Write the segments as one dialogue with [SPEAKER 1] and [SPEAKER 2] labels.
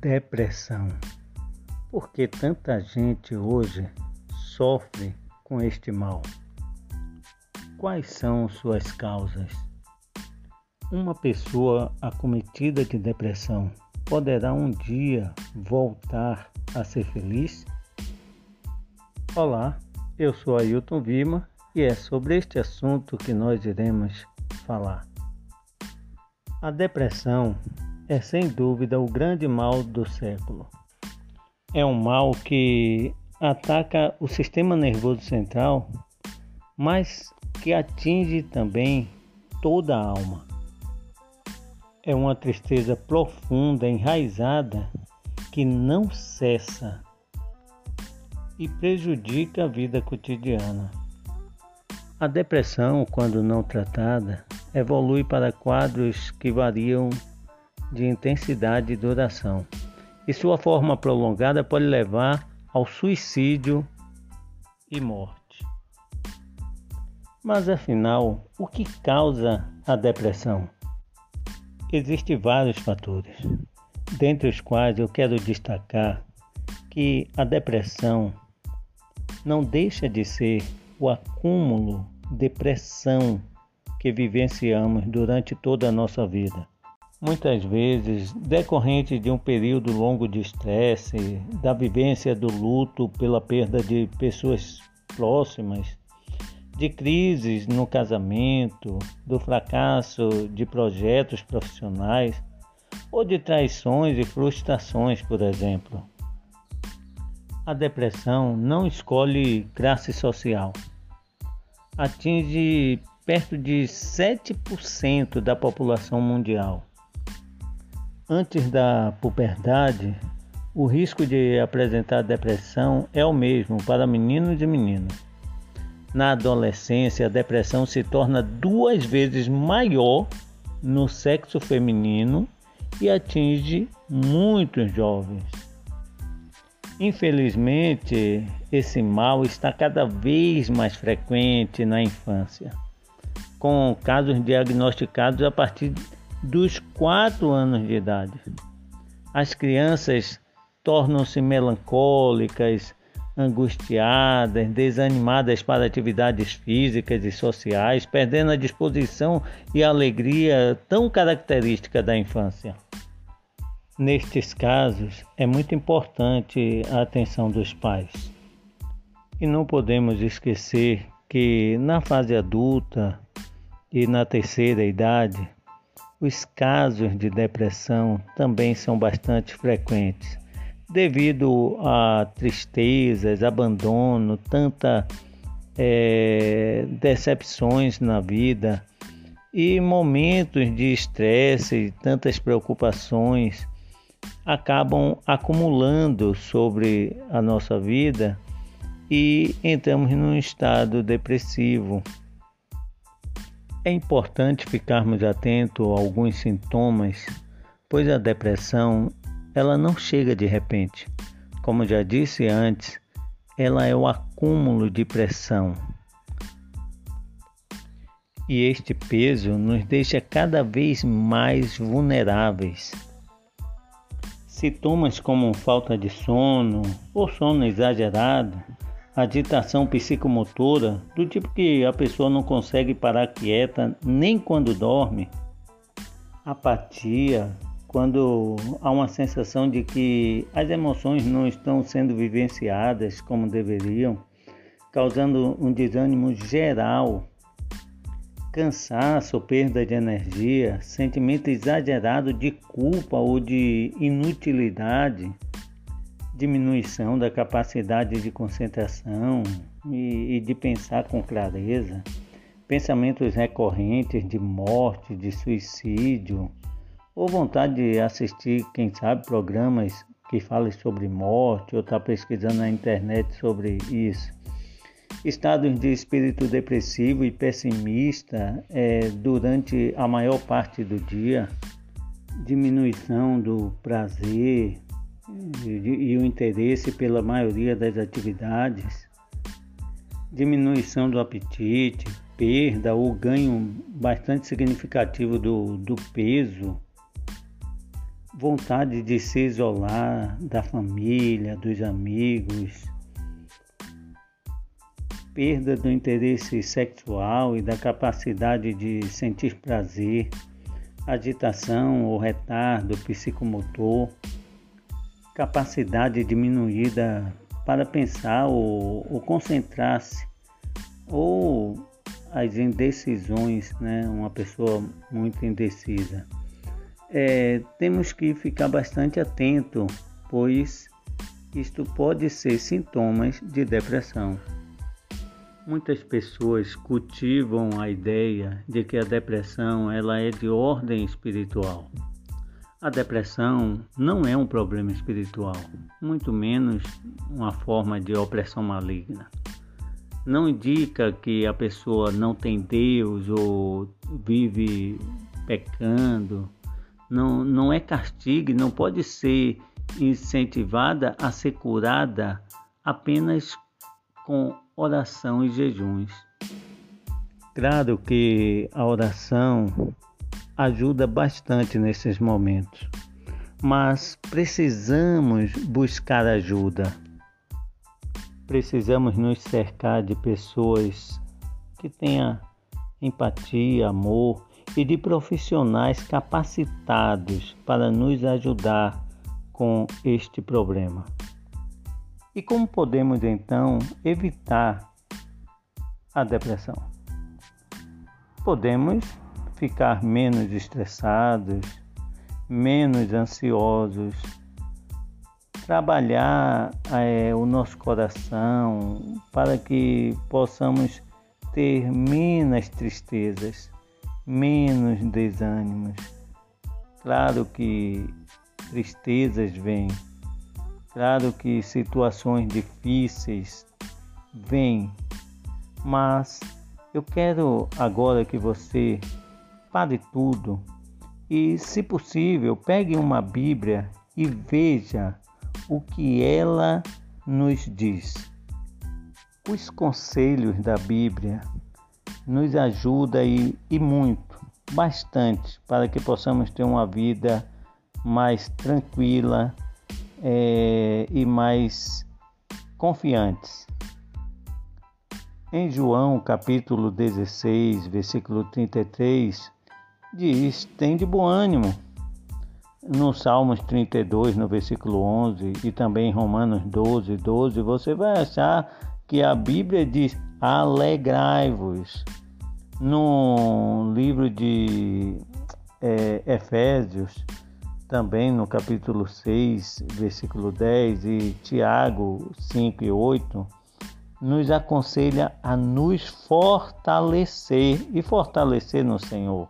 [SPEAKER 1] Depressão. Por que tanta gente hoje sofre com este mal? Quais são suas causas? Uma pessoa acometida de depressão poderá um dia voltar a ser feliz? Olá, eu sou Ailton Vima e é sobre este assunto que nós iremos falar. A depressão é sem dúvida o grande mal do século. É um mal que ataca o sistema nervoso central, mas que atinge também toda a alma. É uma tristeza profunda, enraizada, que não cessa e prejudica a vida cotidiana. A depressão, quando não tratada, evolui para quadros que variam de intensidade e duração. E sua forma prolongada pode levar ao suicídio e morte. Mas afinal, o que causa a depressão? Existem vários fatores, dentre os quais eu quero destacar que a depressão não deixa de ser o acúmulo de pressão que vivenciamos durante toda a nossa vida muitas vezes decorrente de um período longo de estresse, da vivência do luto pela perda de pessoas próximas, de crises no casamento, do fracasso de projetos profissionais ou de traições e frustrações, por exemplo. A depressão não escolhe classe social. Atinge perto de 7% da população mundial Antes da puberdade, o risco de apresentar depressão é o mesmo para meninos e meninas. Na adolescência, a depressão se torna duas vezes maior no sexo feminino e atinge muitos jovens. Infelizmente, esse mal está cada vez mais frequente na infância, com casos diagnosticados a partir de dos 4 anos de idade. As crianças tornam-se melancólicas, angustiadas, desanimadas para atividades físicas e sociais, perdendo a disposição e a alegria tão característica da infância. Nestes casos, é muito importante a atenção dos pais. E não podemos esquecer que na fase adulta e na terceira idade, os casos de depressão também são bastante frequentes, devido a tristezas, abandono, tanta é, decepções na vida e momentos de estresse e tantas preocupações acabam acumulando sobre a nossa vida e entramos num estado depressivo. É importante ficarmos atentos a alguns sintomas, pois a depressão ela não chega de repente. Como já disse antes, ela é o acúmulo de pressão. E este peso nos deixa cada vez mais vulneráveis. Sintomas como falta de sono ou sono exagerado agitação psicomotora, do tipo que a pessoa não consegue parar quieta nem quando dorme, apatia, quando há uma sensação de que as emoções não estão sendo vivenciadas como deveriam, causando um desânimo geral, cansaço, perda de energia, sentimento exagerado de culpa ou de inutilidade diminuição da capacidade de concentração e, e de pensar com clareza, pensamentos recorrentes de morte, de suicídio, ou vontade de assistir, quem sabe, programas que falem sobre morte ou estar tá pesquisando na internet sobre isso. Estados de espírito depressivo e pessimista é, durante a maior parte do dia, diminuição do prazer, e o interesse pela maioria das atividades, diminuição do apetite, perda ou ganho bastante significativo do, do peso, vontade de se isolar da família, dos amigos, perda do interesse sexual e da capacidade de sentir prazer, agitação ou retardo psicomotor, capacidade diminuída para pensar ou, ou concentrar-se, ou as indecisões, né? uma pessoa muito indecisa. É, temos que ficar bastante atento, pois isto pode ser sintomas de depressão. Muitas pessoas cultivam a ideia de que a depressão ela é de ordem espiritual. A depressão não é um problema espiritual, muito menos uma forma de opressão maligna. Não indica que a pessoa não tem Deus ou vive pecando. Não, não é castigo, não pode ser incentivada a ser curada apenas com oração e jejuns. Claro que a oração ajuda bastante nesses momentos, mas precisamos buscar ajuda. Precisamos nos cercar de pessoas que tenham empatia, amor e de profissionais capacitados para nos ajudar com este problema. E como podemos então evitar a depressão? Podemos ficar menos estressados, menos ansiosos, trabalhar é, o nosso coração para que possamos ter menos tristezas, menos desânimos. Claro que tristezas vêm Claro que situações difíceis vêm, mas eu quero agora que você pare tudo e, se possível, pegue uma Bíblia e veja o que ela nos diz. Os conselhos da Bíblia nos ajudam e, e muito, bastante, para que possamos ter uma vida mais tranquila é, e mais confiantes. Em João capítulo 16, versículo 33, diz: Tem de bom ânimo. No Salmos 32, no versículo 11, e também em Romanos 12, 12, você vai achar que a Bíblia diz: Alegrai-vos. No livro de é, Efésios, também no capítulo 6, versículo 10 e Tiago 5 e 8, nos aconselha a nos fortalecer e fortalecer no Senhor.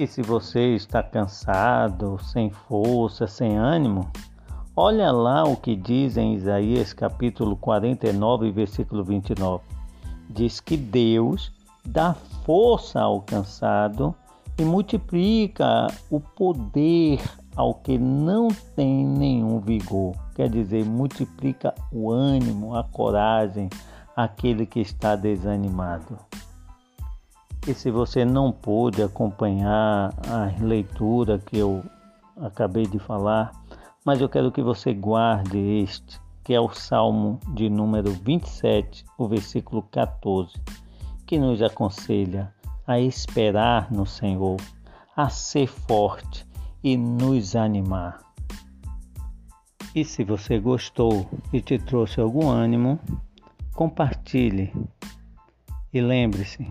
[SPEAKER 1] E se você está cansado, sem força, sem ânimo, olha lá o que diz em Isaías capítulo 49, versículo 29. Diz que Deus dá força ao cansado e multiplica o poder ao que não tem nenhum vigor. Quer dizer, multiplica o ânimo, a coragem, aquele que está desanimado. E se você não pôde acompanhar a leitura que eu acabei de falar, mas eu quero que você guarde este, que é o Salmo de número 27, o versículo 14, que nos aconselha a esperar no Senhor, a ser forte e nos animar. E se você gostou e te trouxe algum ânimo, compartilhe. E lembre-se,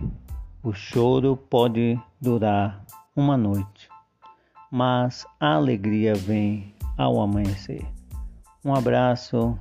[SPEAKER 1] o choro pode durar uma noite, mas a alegria vem ao amanhecer. Um abraço